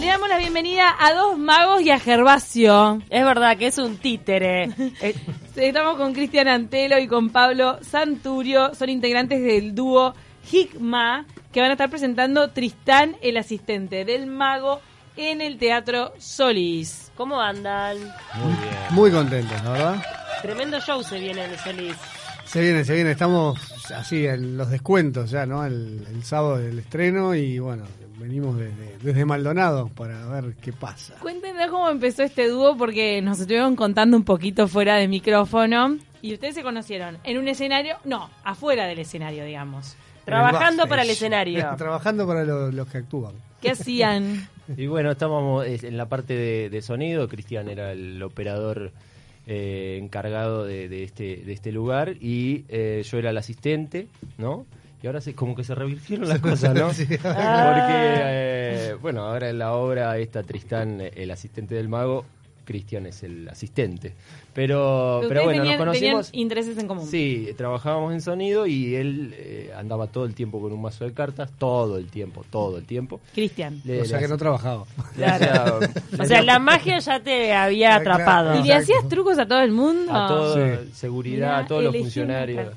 Le damos la bienvenida a dos magos y a Gervasio. Es verdad que es un títere. Eh, Estamos con Cristian Antelo y con Pablo Santurio. Son integrantes del dúo Higma que van a estar presentando Tristán, el asistente del mago, en el Teatro Solís. ¿Cómo andan? Muy bien. Muy contentos, la verdad. Tremendo show se viene en el Solís. Se viene, se viene. Estamos así en los descuentos ya, ¿no? El, el sábado del estreno y bueno, venimos desde, desde Maldonado para ver qué pasa. Cuéntenos cómo empezó este dúo porque nos estuvieron contando un poquito fuera de micrófono. Y ustedes se conocieron en un escenario, no, afuera del escenario, digamos. Trabajando para el escenario. Trabajando para lo- los que actúan. ¿Qué hacían? Y bueno, estábamos en la parte de, de sonido. Cristian era el operador eh, encargado de, de este, de este lugar y eh, yo era el asistente, ¿no? Y ahora se, como que se revirtieron las cosas, ¿no? Sí. Porque, eh, bueno, ahora en la obra esta Tristán, el asistente del mago, Cristian es el asistente. Pero, pero bueno, tenían, nos conocimos... tenían intereses en común. Sí, trabajábamos en sonido y él eh, andaba todo el tiempo con un mazo de cartas, todo el tiempo, todo el tiempo. Cristian. O sea que no trabajaba. hacía- O sea, la magia ya te había Ah, claro. atrapado. ¿Y le hacías trucos a todo el mundo? a todo, Sí. seguridad, Mirá, a todos los funcionarios.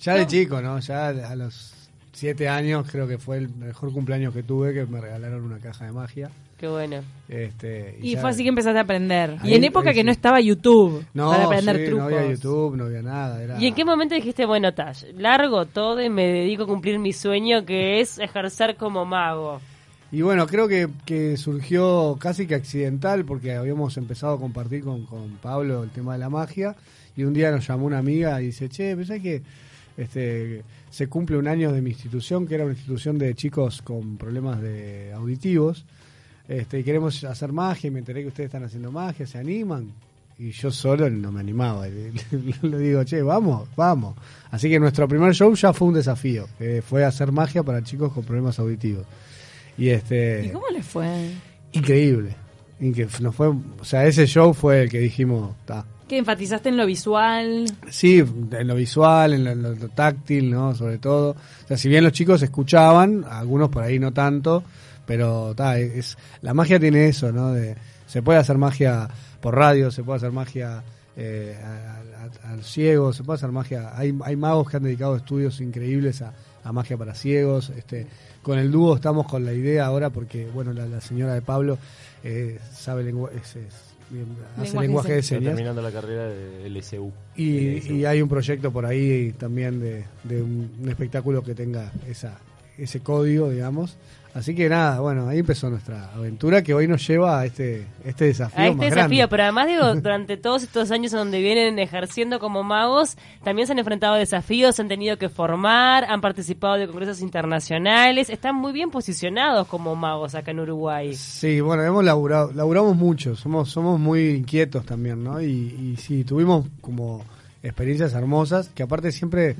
Ya de chico, ¿no? Ya a los siete años creo que fue el mejor cumpleaños que tuve, que me regalaron una caja de magia. Qué bueno. Este, Y fue así que empezaste a aprender. y en época ahí que sí. no estaba YouTube No, para aprender sí, trucos. no había YouTube, no había nada. Era... ¿Y en qué momento dijiste, bueno, Tash, largo todo y me dedico a cumplir mi sueño que es ejercer como mago? Y bueno, creo que, que surgió casi que accidental porque habíamos empezado a compartir con, con Pablo el tema de la magia y un día nos llamó una amiga y dice, che, pensé que este, se cumple un año de mi institución, que era una institución de chicos con problemas de auditivos, este, y queremos hacer magia y me enteré que ustedes están haciendo magia, ¿se animan? Y yo solo no me animaba. Le, le digo, che, vamos, vamos. Así que nuestro primer show ya fue un desafío, que fue hacer magia para chicos con problemas auditivos. Y este ¿Y cómo le fue? increíble. Nos fue, o sea, ese show fue el que dijimos, ta. ¿Que enfatizaste en lo visual? Sí, en lo visual, en lo, táctil, ¿no? Sobre todo. O sea, si bien los chicos escuchaban, algunos por ahí no tanto, pero ta, es, la magia tiene eso, ¿no? De, se puede hacer magia por radio, se puede hacer magia eh, al ciego, se puede hacer magia. Hay, hay magos que han dedicado estudios increíbles a, a magia para ciegos. Este, con el dúo estamos con la idea ahora porque, bueno, la, señora de Pablo eh, sabe lengua, es- hace Lenguaje lenguaje de señas. terminando la carrera de LSU. Y, LSU. y hay un proyecto por ahí también de, de un, un espectáculo que tenga esa, ese código, digamos. Así que nada, bueno, ahí empezó nuestra aventura que hoy nos lleva a este, este desafío. A este más desafío, grande. pero además digo, durante todos estos años en donde vienen ejerciendo como magos, también se han enfrentado a desafíos, se han tenido que formar, han participado de congresos internacionales, están muy bien posicionados como magos acá en Uruguay. Sí, bueno, hemos laburado, laburamos mucho, somos, somos muy inquietos también, ¿no? Y, y sí, tuvimos como experiencias hermosas, que aparte siempre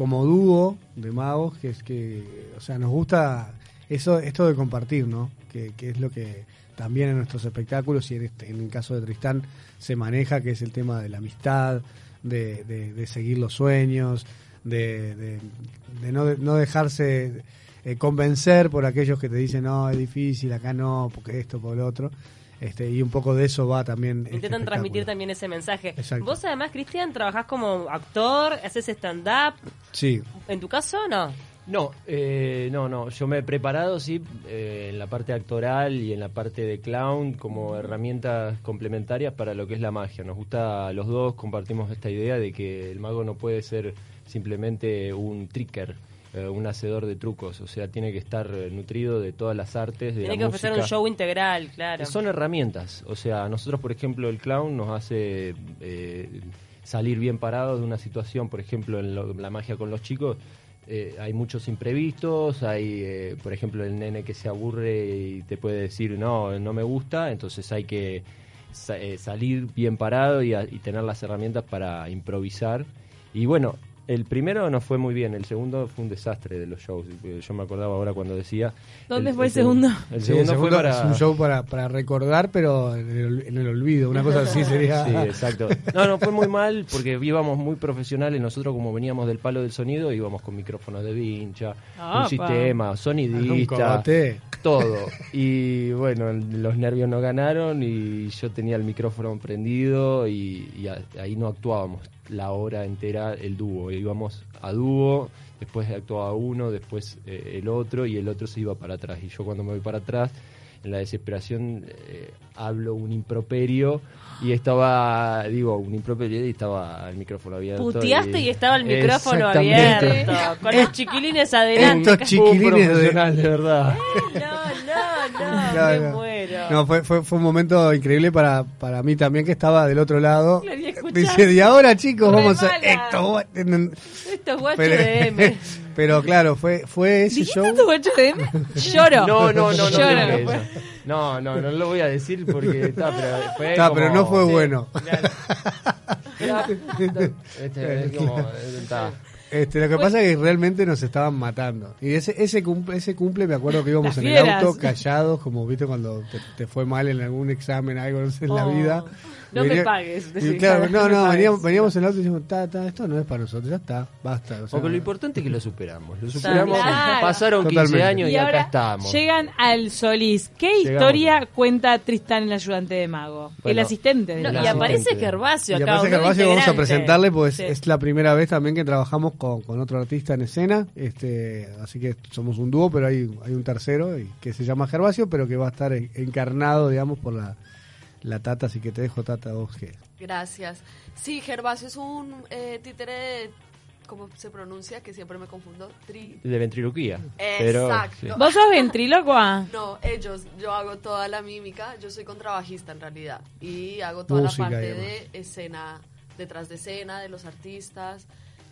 como dúo de magos, que es que, o sea, nos gusta eso, esto de compartir, ¿no? Que, es lo que también en nuestros espectáculos y en, este, en el caso de Tristán se maneja, que es el tema de la amistad, de, de- de seguir los sueños, de, de- de no, no dejarse eh, convencer por aquellos que te dicen, no, es difícil, acá no, porque esto, por lo otro. Este, y un poco de eso va también. este Intentan transmitir también ese mensaje. Exacto. Vos además, Cristian, trabajás como actor, haces stand-up. Sí, ¿En tu caso no? No, eh, no, no. Yo me he preparado, sí, eh, en la parte actoral y en la parte de clown como herramientas complementarias para lo que es la magia. Nos gusta a los dos, compartimos esta idea de que el mago no puede ser simplemente un tricker, eh, un hacedor de trucos. O sea, tiene que estar eh, nutrido de todas las artes, de Tiene la que ofrecer un show integral, claro. Son herramientas. O sea, nosotros, por ejemplo, el clown nos hace eh, salir bien parados de una situación, por ejemplo, en lo- la magia con los chicos. eh, hay muchos imprevistos, hay, por ejemplo, el nene que se aburre y te puede decir, no, no me gusta, entonces hay que sa- salir bien parado y, a- y tener las herramientas para improvisar. Y bueno, El primero no fue muy bien, el segundo fue un desastre de los shows. Yo me acordaba ahora cuando decía. ¿Dónde fue el segundo? El Sí, segundo, fue para. es un show para, para recordar, pero en el, en el olvido. Una cosa así sería. Sí, exacto. No, no, fue muy mal porque íbamos muy profesionales. Nosotros, como veníamos del palo del sonido, íbamos con micrófonos de vincha, un sistema, sonidista, todo. Y bueno, los nervios no ganaron y yo tenía el micrófono prendido y, ahí no actuábamos la hora entera el dúo. Íbamos a dúo, después actuaba uno, después eh, el otro y el otro se iba para atrás. Y yo cuando me voy para atrás, en la desesperación, eh, hablo un improperio y estaba, digo, un improperio y estaba el micrófono abierto. Puteaste y estaba el micrófono abierto. Con los chiquilines adelante. Estos chiquilines de, de verdad. No, no, no, No, me no. No, fue, fue, fue un momento increíble para, para mí también que estaba del otro lado. Lo había escuchado. Dice, y ahora chicos, Re vamos a... Esto, Esto es guacho pero, de M. pero claro, fue, fue ese ¿Dijiste show. tu guacho de M? Lloro. No, no, no, no, Lloro. eso. no, no, no lo voy a decir porque está, pero fue Está, como- pero no fue sí. bueno. Ya, este, es como, está. Este, lo que pasa es que realmente nos estaban matando. Y ese ese cumple, ese cumple me acuerdo que íbamos Las en el fieras. auto callados, como viste cuando te, te fue mal en algún examen, algo no sé, en la Oh, vida. No me Venía- pagues, y decís, claro, no no, me no, pagues. veníamos, veníamos en el auto y decimos, ta, ta, esto no es para nosotros, ya está, basta. O sea, Porque lo importante es que lo superamos. Lo superamos. Claro. Pasaron 15 Totalmente. años y, Y acá ahora estamos. llegan al Solís. ¿Qué Llegamos. historia cuenta Tristán, el ayudante de mago? el asistente de No, La y aparece. Gervasio y acá. aparece un nuevo Gervasio, vamos a presentarle, pues Sí. es la primera vez también que trabajamos con, con otro artista en escena, este, así que somos un dúo, pero hay, hay un tercero y, que se llama Gervasio, pero que va a estar en- encarnado, digamos, por la, la Tata, así que te dejo Tata vos que... Gracias. Sí, Gervasio es un eh, títere, ¿cómo se pronuncia? Que siempre me confundo. Tri. De ventriloquía. Pero, Exacto. sí. ¿Vos sos ventrílocua? No, ellos, yo hago toda la mímica, yo soy contrabajista en realidad y hago toda Música la parte de escena, detrás de escena, de los artistas,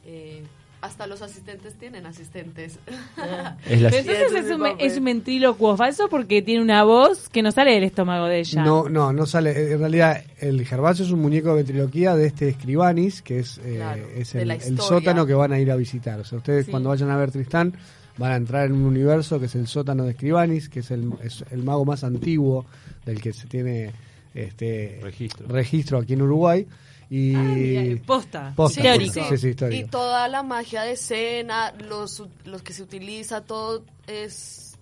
eh, hasta los asistentes tienen asistentes. Es la- entonces es es un, es un ventrílocuo falso porque tiene una voz que no sale del estómago de ella. No, no, no sale. En realidad, el Gervasio es un muñeco de ventriloquía de este Escribanis, que es, eh, Claro, es de el, sótano que van a ir a visitar. O sea, ustedes Sí. cuando vayan a ver Tristán van a entrar en un universo que es el sótano de Escribanis, que es el, es el mago más antiguo del que se tiene este Registro. registro aquí en Uruguay. Y Mira, Posta. Posta, Teórico. posta. Sí, sí, histórico. Y toda la magia de escena, los, los que se utiliza, todo es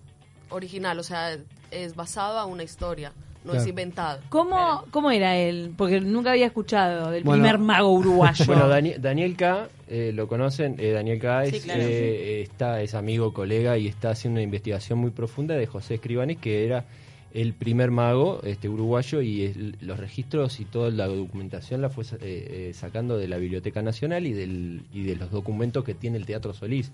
original, o sea, es basado a una historia, no Claro. es inventado. ¿Cómo, ¿Cómo era él? Porque nunca había escuchado del Bueno. primer mago uruguayo. Bueno, Dani- Daniel K, eh, lo conocen, eh, Daniel K es, Sí, claro. eh, está, es amigo, colega y está haciendo una investigación muy profunda de José Escribanes, que era el primer mago este uruguayo y el- los registros y toda la documentación la fue eh, eh, sacando de la Biblioteca Nacional y, del, y de los documentos que tiene el Teatro Solís.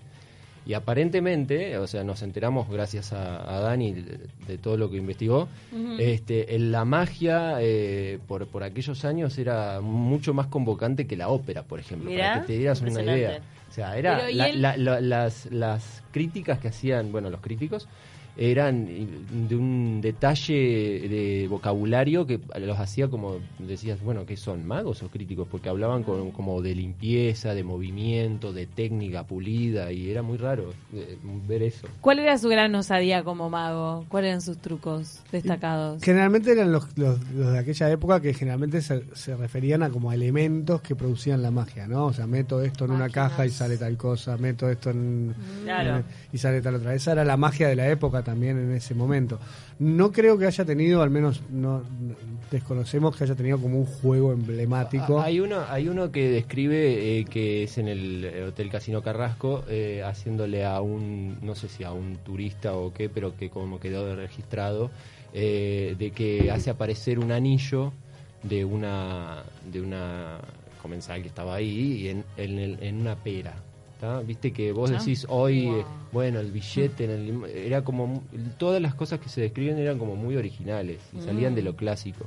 Y aparentemente, o sea, nos enteramos gracias a, a Dani de, de todo lo que investigó, este, en la magia eh, por, por aquellos años era mucho más convocante que la ópera, por ejemplo, Mirá, para que te dieras una idea. O sea, era Pero, ¿y la- él? la- la- las, las críticas que hacían, bueno, los críticos, eran de un detalle de vocabulario que los hacía como, decías, bueno, ¿qué son? ¿Magos o críticos? Porque hablaban con- como de limpieza, de movimiento, de técnica pulida y era muy raro eh, ver eso. ¿Cuál era su gran osadía como mago? ¿Cuáles eran sus trucos destacados? Generalmente eran los, los, los de aquella época que generalmente se, se referían a como elementos que producían la magia, ¿no? O sea, meto esto en una caja y sale tal cosa, meto esto en... Claro. en- y sale tal otra. Esa era la magia de la época también en ese momento. No creo que haya tenido, al menos no, no- desconocemos que haya tenido como un juego emblemático. Hay uno, hay uno que describe eh, que es en el eh, Hotel Casino Carrasco, eh, haciéndole a un, no sé si a un turista o qué, pero que como quedó registrado, de que hace aparecer un anillo de una, de una comensal que estaba ahí y en, en, en una pera. Viste que vos decís hoy, Wow. eh, bueno, el billete, en el lim- era como, todas las cosas que se describen eran como muy originales y salían de lo clásico.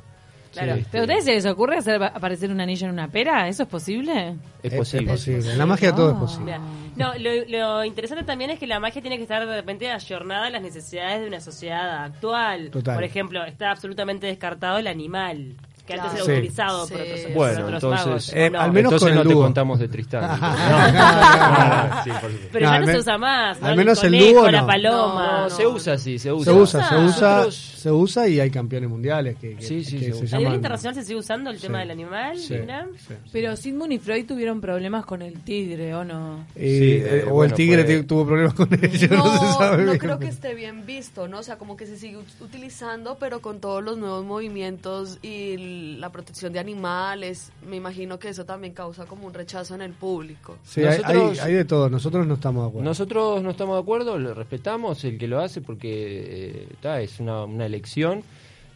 Claro. Este, ¿Pero a ustedes se les ocurre hacer aparecer un anillo en una pera? ¿Eso es posible? es posible. es posible. En la magia todo es posible. No, lo, lo interesante también es que la magia tiene que estar de repente ayornada a las necesidades de una sociedad actual. Total. Por ejemplo, está absolutamente descartado el animal. Que antes era Sí. utilizado por Sí. otros, por Bueno, otros entonces, magos. Eh, al menos entonces con el no te contamos de Tristán. No, no, no, no, sí, por supuesto. Pero No, ya no se usa más, ¿no? al menos el conejo, dúo la no. paloma. No, no. se usa, sí, se usa. Se usa, se usa, Nosotros- se usa y hay campeones mundiales que, que- Sí, sí, que se se usa. A nivel internacional se sigue usando el tema del animal. Pero Sigmund y Freud tuvieron problemas con el tigre, ¿o no? Eh, Sí, eh, o el tigre tuvo problemas con ellos, no, se No, sabe no bien. creo que esté bien visto, ¿no? O sea, como que se sigue ut- utilizando, pero con todos los nuevos movimientos y la protección de animales, me imagino que eso también causa como un rechazo en el público. Sí, hay, Nosotros- hay- hay de todo, nosotros no estamos de acuerdo. Nosotros no estamos de acuerdo, lo respetamos el que lo hace porque eh, ta, es una, una elección.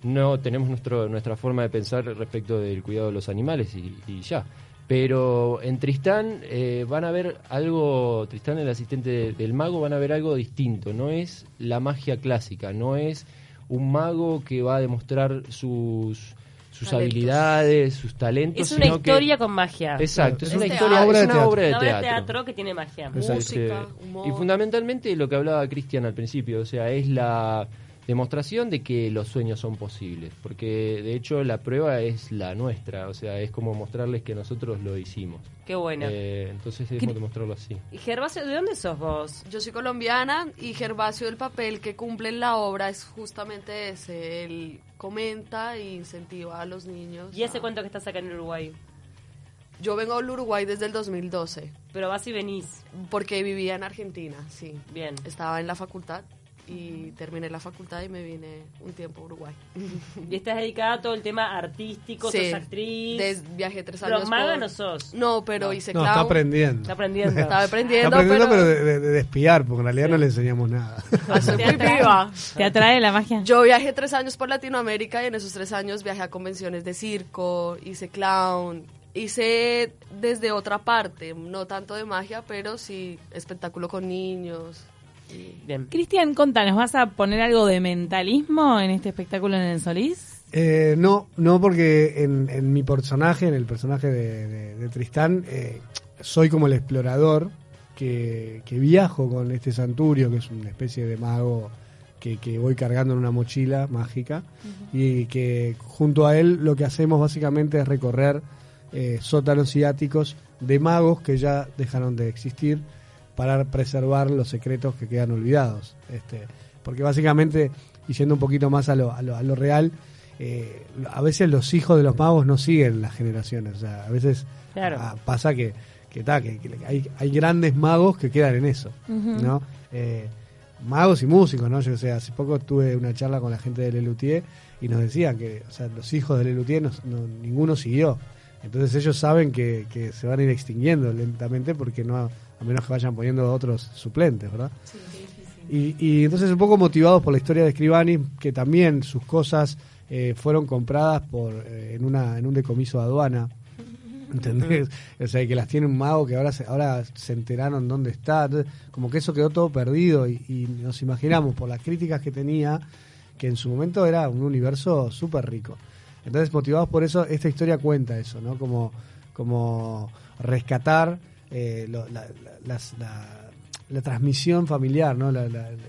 No tenemos nuestro, nuestra forma de pensar respecto del cuidado de los animales y, y ya. Pero en Tristán eh, van a ver algo, Tristán el asistente de- del mago, van a ver algo distinto. No es la magia clásica, no es un mago que va a demostrar sus, sus Talentos. habilidades, sus talentos. Es una sino que- historia con magia. Exacto, es Es una teatro. historia, Obra es de una teatro. obra de Una obra de teatro. que tiene magia. Exacto. Música, Este, humor. Y fundamentalmente lo que hablaba Cristian al principio, o sea, es la demostración de que los sueños son posibles, porque de hecho la prueba es la nuestra, o sea, es como mostrarles que nosotros lo hicimos. Qué buena. Eh, entonces debemos demostrarlo así. Y Gervasio, ¿de dónde sos vos? Yo soy colombiana y Gervasio el papel que cumple en la obra es justamente ese, él comenta e incentiva a los niños. ¿Y hace a- cuánto que estás acá en Uruguay? Yo vengo al Uruguay desde el 2012, Pero vas y venís. porque vivía en Argentina, sí. Bien. Estaba en la facultad y terminé la facultad y me vine un tiempo a Uruguay. Y estás dedicada a todo el tema artístico, Sí. sos actriz. Des- viajé tres años. maga por- no sos. No, pero hice No, está aprendiendo. Está aprendiendo. Estaba aprendiendo, Está aprendiendo, pero, pero, de, de- de espiar, porque en realidad no le enseñamos nada. Ah, soy muy viva. ¿Te atrae la magia? Yo viajé tres años por Latinoamérica y en esos tres años viajé a convenciones de circo, hice clown, hice desde otra parte, no tanto de magia, pero sí espectáculo con niños. Bien. Cristian, contanos, ¿vas a poner algo de mentalismo en este espectáculo en el Solís? Eh, no, no porque en, en mi personaje, en el personaje de, de- de Tristán, eh, soy como el explorador que, que viajo con este santurio, que es una especie de mago que, que voy cargando en una mochila mágica y que junto a él lo que hacemos básicamente es recorrer eh, sótanos y áticos de magos que ya dejaron de existir para preservar los secretos que quedan olvidados. Este, porque básicamente, y yendo un poquito más a lo, a lo, a lo real, eh, a veces los hijos de los magos no siguen las generaciones. O sea, a veces Claro. ah, pasa que, que, ta, que, que hay, hay grandes magos que quedan en eso. ¿no? Eh, magos y músicos, ¿no? Yo sé, hace poco tuve una charla con la gente de Lelutier y nos decían que o sea, los hijos de Lelutier no, no- ninguno siguió. Entonces ellos saben que, que se van a ir extinguiendo lentamente porque no, a menos que vayan poniendo otros suplentes, ¿verdad? Y, y entonces un poco motivados por la historia de Scribani, que también sus cosas eh, fueron compradas por eh, en una en un decomiso de aduana. ¿Entendés? O sea, que las tiene un mago que ahora se, ahora se enteraron dónde está. Entonces, como que eso quedó todo perdido y, y nos imaginamos por las críticas que tenía que en su momento era un universo súper rico. Entonces, motivados por eso, esta historia cuenta eso, ¿no? Como, como rescatar eh, lo- la, la- las- la- la transmisión familiar, ¿no?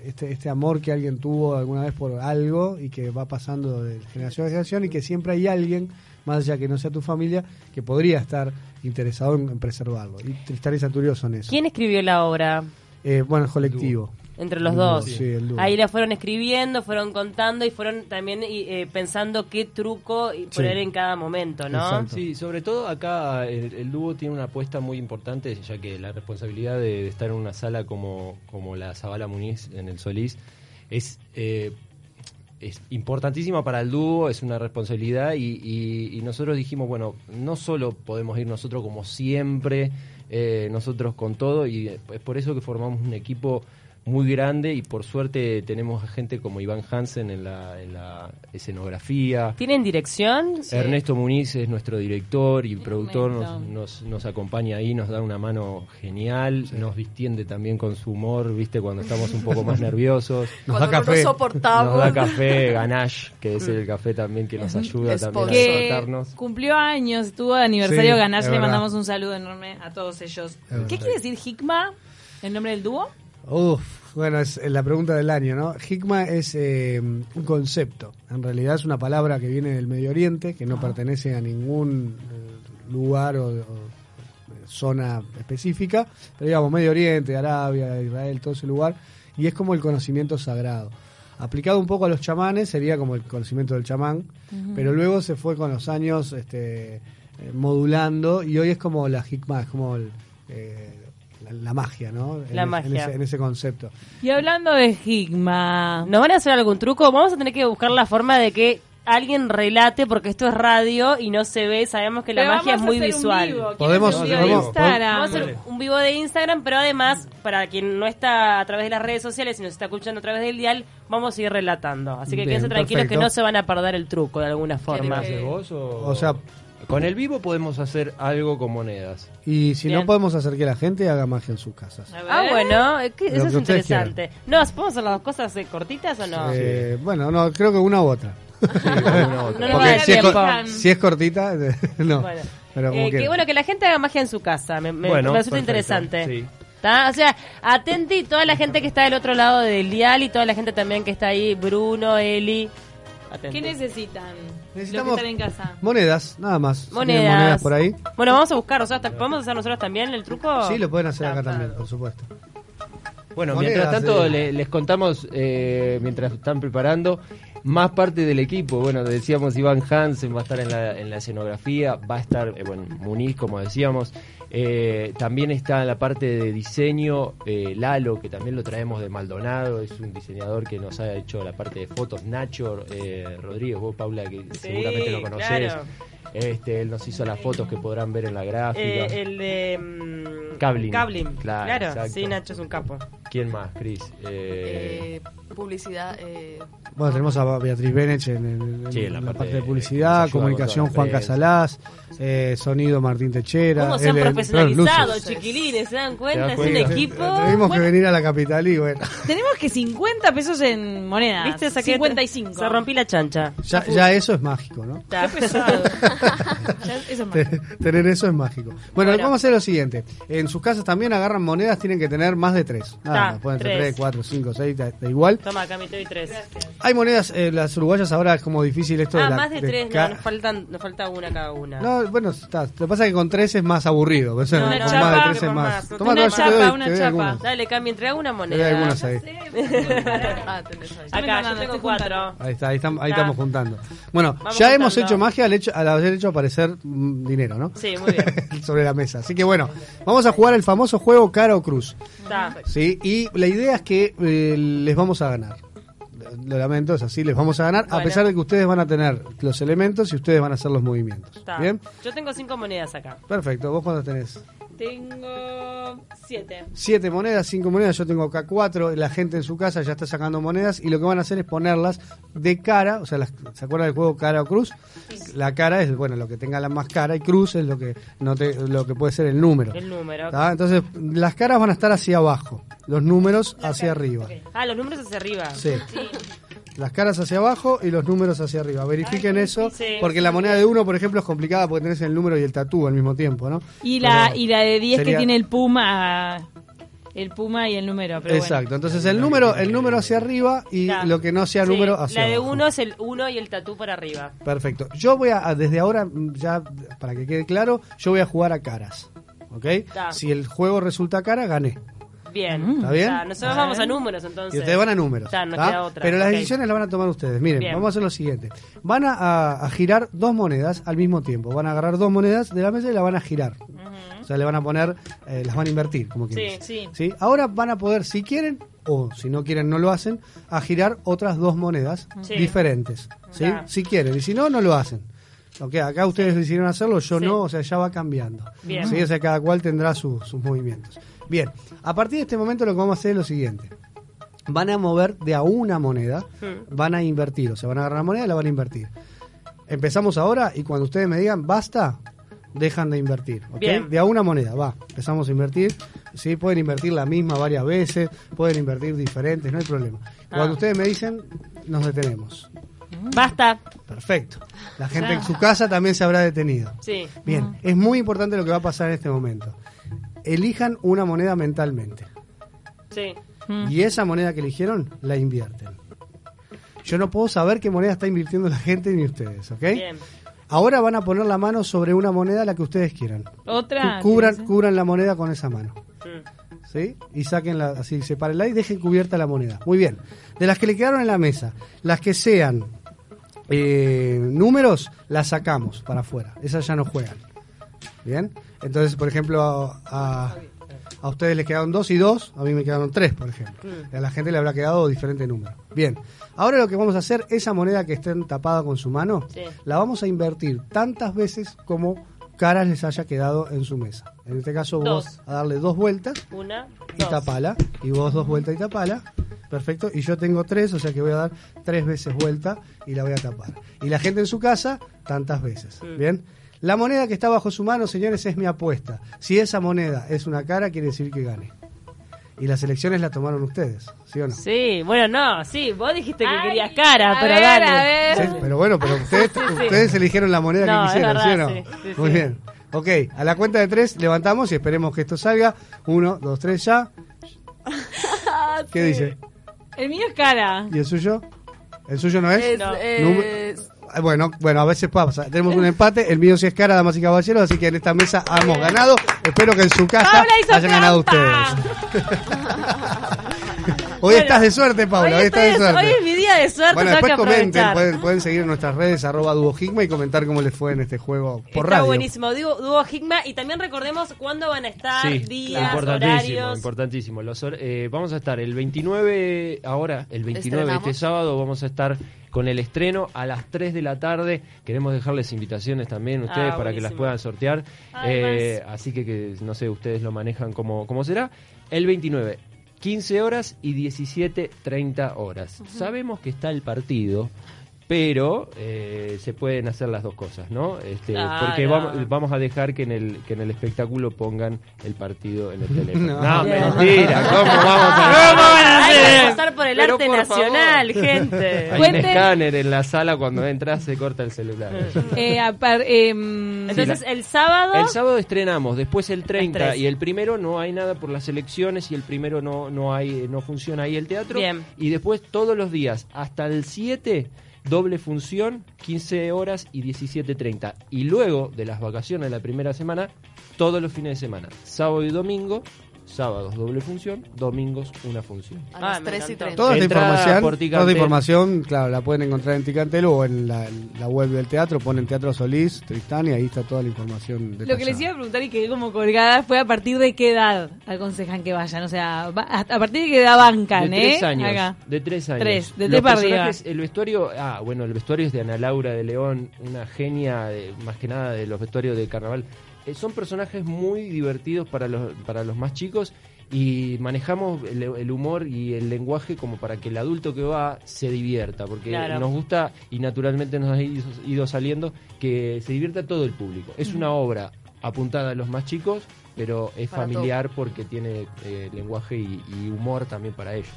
Este, este amor que alguien tuvo alguna vez por algo y que va pasando de generación a generación y que siempre hay alguien, más allá que no sea tu familia, que podría estar interesado en, en preservarlo. Y Tristán y Santurio son eso. ¿Quién escribió la obra? Eh, bueno, el colectivo. Entre los dos. dúo, sí, el dúo. Ahí la fueron escribiendo, fueron contando y fueron también eh, pensando qué truco y poner en cada momento, ¿no? Exacto. Sí, sobre todo acá el, el dúo tiene una apuesta muy importante, ya que la responsabilidad de, de estar en una sala como, como la Zabala Muniz en el Solís es, eh, es importantísima para el dúo, es una responsabilidad y, y- y nosotros dijimos, bueno, no solo podemos ir nosotros como siempre, eh, nosotros con todo y es por eso que formamos un equipo muy grande y por suerte tenemos a gente como Iván Hansen en la, en la escenografía. ¿Tienen dirección? Ernesto Muniz es nuestro director y productor, nos, nos, nos acompaña ahí, nos da una mano genial, nos distiende también con su humor, viste, cuando estamos un poco más nerviosos. Nos Cuando da no café. nos soportamos. Nos da café, Ganache, que es el café también que nos ayuda también a tratarnos. cumplió años, estuvo de aniversario Sí, Ganache, le mandamos un saludo enorme a todos ellos. ¿Qué quiere decir Hikma? ¿El nombre del dúo? Uf, bueno, es la pregunta del año, ¿no? Hikma es eh, un concepto. En realidad es una palabra que viene del Medio Oriente, que no pertenece a ningún eh, lugar o, o zona específica. Pero digamos, Medio Oriente, Arabia, Israel, todo ese lugar. Y es como el conocimiento sagrado. Aplicado un poco a los chamanes, sería como el conocimiento del chamán. Pero luego se fue con los años este, eh, modulando. Y hoy es como la Hikma, es como el, eh, la, magia, ¿no? En La es- magia. En ese, en ese concepto. Y hablando de Higma, ¿Nos van a hacer algún truco? Vamos a tener que buscar la forma de que alguien relate, porque esto es radio y no se ve. Sabemos que la magia es muy hacer un visual. vivo. ¿Quién Podemos- hace un vivo de podemos- Instagram? Vamos a hacer un vivo de Instagram, pero además, para quien no está a través de las redes sociales y nos está escuchando a través del dial, vamos a ir relatando. Así que Bien, quédense tranquilos que no se van a perder el truco de alguna forma. ¿Haces vos o...? O sea- Con el vivo podemos hacer algo con monedas. Y si Bien. no podemos hacer que la gente haga magia en sus casas. Ah, bueno, que- eso es interesante. No, ¿podemos hacer las dos cosas eh, cortitas o no? Eh, bueno, no, creo que una u otra. una u. No si es, si cortita, no. Bueno, Pero como Eh, que- que bueno que la gente haga magia en su casa, me, me- Bueno, me resulta perfecto, interesante. sí. ¿Tá? O sea, atenti toda la gente que está del otro lado del dial y toda la gente también que está ahí, Bruno, Eli. Atenti. ¿Qué necesitan? Necesitamos Los que están en casa. monedas, nada más. ¿Tienen Monedas. monedas por ahí? Bueno, vamos a buscar, nosotros, ¿podemos hacer nosotros también el truco? Sí, lo pueden hacer acá también, por supuesto. Bueno, Monedas, mientras tanto eh. le- les contamos, eh, mientras están preparando, más parte del equipo. Bueno, decíamos Iván Hansen va a estar en la, en la escenografía, va a estar, eh, bueno, Muniz, como decíamos. Eh, también está en la parte de diseño eh, Lalo, que también lo traemos de Maldonado, es un diseñador que nos ha hecho la parte de fotos. Nacho eh, Rodríguez, vos Paula, que Sí, seguramente lo conocés. claro. Este, él nos hizo las fotos que podrán ver en la gráfica. Eh, el de... mm, Cablin. Cablin, Claro, claro. exacto. Sí, Nacho es un capo. ¿Quién más, Cris? Eh, Eh, publicidad. Eh, Bueno, tenemos a Beatriz Benech en, en- en Sí, en la, la parte, parte de publicidad, comunicación Juan. Casalás, eh, sonido Martín Techera. ¿Cómo se han él, profesionalizado, chiquilines? ¿Se dan ¿Te cuenta? Es un equipo... Tuvimos que venir a la capital y bueno, Tenemos que 50 pesos en monedas. ¿Viste? Saqué 55. Se rompí la chancha. ya, ya eso es mágico, ¿no? Está. Ya, Eso es más. Tener eso es mágico. Bueno, Bueno. vamos a hacer lo siguiente. En sus casas también agarran monedas, tienen que tener más de tres. Nada Ta, más, pueden ser tres. cuatro, cinco, seis, da, da igual. Toma, acá doy tres. Hay monedas, eh, las uruguayas ahora es como difícil esto Ah, de la... más de de tres, ca- no, nos, faltan, nos falta una cada una. No, bueno, está. Lo que pasa es que con tres es más aburrido. No, con más chapa, de tres es más. más. Una Toma, te chapa, doy- una chapa. algunas. Dale, Cami, entrega una Te doy moneda. algunas ahí. ah, tenés ahí. Acá, yo tengo cuatro. Ahí está, ahí, estamos, ahí Ah. estamos juntando. Bueno, ya hemos hecho magia al, hecho, al haber hecho aparecer mm, dinero, ¿no? Sí, muy bien. Sobre la mesa. Así que bueno, vamos a jugar el famoso juego cara o cruz. Está. ¿sí? Y la idea es que eh, les vamos a ganar. Lo lamento, es así, les vamos a ganar, a pesar de que ustedes van a tener los elementos y ustedes van a hacer los movimientos. ¿Bien? Yo tengo cinco monedas acá. Perfecto, ¿vos cuántos tenés? Tengo 7. Siete monedas, cinco monedas, yo tengo acá cuatro, la gente en su casa ya está sacando monedas y lo que van a hacer es ponerlas de cara, o sea, las- ¿se acuerdan del juego cara o cruz? La cara es, bueno, lo que tenga la más cara y cruz es lo que, no te- lo que puede ser el número. El número. Entonces, las caras van a estar hacia abajo, los números hacia arriba. Ah, los números hacia arriba. Sí. Las caras hacia abajo y los números hacia arriba. Verifiquen eso, sí. porque la moneda de uno, por ejemplo, es complicada porque tenés el número y el tatú al mismo tiempo, ¿no? Y la, Pero y la de 10 sería- que tiene el puma. El puma y el número. Pero Exacto, entonces el número, el número hacia arriba y lo que no sea Sí, número hacia La de abajo. uno es el uno y el tatú para arriba. Perfecto. Yo voy a, desde ahora, ya para que quede claro, yo voy a jugar a caras. ¿Ok? Si el juego resulta cara, gané. Bien. ¿Está bien? Nosotros vamos a números entonces. Y ustedes van a números. Pero las decisiones las van a tomar ustedes. Miren, Bien. vamos a hacer lo siguiente. Van a, a- a girar dos monedas al mismo tiempo. Van a agarrar dos monedas de la mesa y la van a girar. O sea, le van a poner, eh, las van a invertir, como quien Sí, dice. sí. Ahora van a poder, si quieren, o si no quieren, no lo hacen, a girar otras dos monedas Sí. diferentes. ¿sí? Si quieren. Y si no, no lo hacen. Ok, acá ustedes decidieron hacerlo, yo Sí. no, o sea, ya va cambiando. Bien. ¿sí? O sea, cada cual tendrá su- sus movimientos. Bien, a partir de este momento lo que vamos a hacer es lo siguiente. Van a mover de a una moneda, Hmm. van a invertir, o sea, van a agarrar la moneda y la van a invertir. Empezamos ahora y cuando ustedes me digan basta, dejan de invertir. ¿ok? Bien. De a una moneda, va. Empezamos a invertir. Sí, pueden invertir la misma varias veces, pueden invertir diferentes, no hay problema. Cuando Ah. ustedes me dicen, nos detenemos. Basta. Perfecto. La gente en su casa también se habrá detenido. Sí. Bien, es muy importante lo que va a pasar en este momento. Elijan una moneda mentalmente. Sí. Y esa moneda que eligieron, la invierten. Yo no puedo saber qué moneda está invirtiendo la gente ni ustedes, ¿ok? Bien. Ahora van a poner la mano sobre una moneda, la que ustedes quieran. Otra. Cu- Cubran, ¿qué cubran la moneda con esa mano. Mm. ¿Sí? Y sáquenla, así, sepárenla y dejen cubierta la moneda. Muy bien. De las que le quedaron en la mesa, las que sean eh, números, las sacamos para afuera. Esas ya no juegan. ¿Bien? Entonces, por ejemplo, a, a- a ustedes les quedaron dos y dos, a mí me quedaron tres, por ejemplo. Y a la gente le habrá quedado diferente número. Bien. Ahora lo que vamos a hacer, esa moneda que estén tapada con su mano, Sí. la vamos a invertir tantas veces como caras les haya quedado en su mesa. En este caso Dos. vos a darle dos vueltas Una, y dos. tapala. Y vos dos vueltas y tapala. Perfecto. Y yo tengo tres, o sea que voy a dar tres veces vuelta y la voy a tapar. Y la gente en su casa, tantas veces. Bien. La moneda que está bajo su mano, señores, es mi apuesta. Si esa moneda es una cara, quiere decir que gane. Y las elecciones las tomaron ustedes, ¿sí o no? Sí, bueno, no, sí, vos dijiste que Ay, querías cara, a pero ver, dale. a ver. Sí, pero bueno, pero ustedes, Sí, sí. ustedes eligieron la moneda No, que quisieron, ¿sí o no? verdad, sí, sí, Muy sí. bien. Ok, a la cuenta de tres levantamos y esperemos que esto salga. Uno, dos, tres, ya. ¿Qué dice? El mío es cara. ¿Y el suyo? ¿El suyo no es? Es, No. es- Ah, Bueno, bueno, a veces pasa. Tenemos un empate. El mío sí es cara, damas y caballeros. Así que en esta mesa hemos ganado. Espero que en su casa ¡Paula hizo hayan ganado ustedes. Hoy estás de suerte, Paula. Hoy, estás de suerte. hoy es de suerte, Bueno, después que comenten, pueden, pueden seguir en nuestras redes, arroba duojigma y comentar cómo les fue en este juego por Está radio. buenísimo, Dúo, Dúo Higma. Y también recordemos cuándo van a estar, Sí, días, importantísimo, horarios. importantísimo. Los eh, vamos a estar el 29, ahora, el 29 Estrenamos. este sábado, vamos a estar con el estreno a las 3 de la tarde. Queremos dejarles invitaciones también a ustedes Ah, para que las puedan sortear. Eh, así que, que, no sé, ustedes lo manejan como, como será. El 29, 15 horas y 17.30 horas. Sabemos que está el partido. Pero eh, se pueden hacer las dos cosas, ¿no? Este. Porque vamos, vamos a dejar que en el que en el espectáculo pongan el partido en el teléfono. No, mentira, ¿cómo vamos a ¿Cómo van a hacer? Hay que pasar por el Pero arte por nacional, favor. gente. Hay un escáner en la sala cuando entras se corta el celular. Eh, em, Entonces, el sábado. El sábado estrenamos, después el 30 tres. y el primero no hay nada por las elecciones y el primero no no hay no funciona ahí el teatro Bien. y después todos los días hasta el 7 doble función 15 horas y 17.30 y luego de las vacaciones la primera semana todos los fines de semana sábado y domingo sábados doble función domingos una función a Ah, las me 3 y encantó. 30. Toda esta información, por toda Ticantel. esta información, claro, la pueden encontrar en Ticantel o en la, en la web del teatro, ponen Teatro Solís, Tristán y ahí está toda la información Lo que les iba detallada. a preguntar y quedé como colgada fue a partir de qué edad aconsejan que vayan. O sea, a partir de qué edad bancan, de ¿eh? tres años. Acá. De tres años. Tres, de Los tres para arriba. El vestuario, ah, bueno, el vestuario es de Ana Laura de León, una genia, de- más que nada de los vestuarios de carnaval. Eh, son personajes muy divertidos para los, para los más chicos y manejamos el, el humor y el lenguaje como para que el adulto que va se divierta, porque Claro. nos gusta y naturalmente nos ha ido, ido saliendo que se divierta todo el público. Es una obra apuntada a los más chicos, pero es Para familiar porque tiene eh, lenguaje y- y humor también para ellos.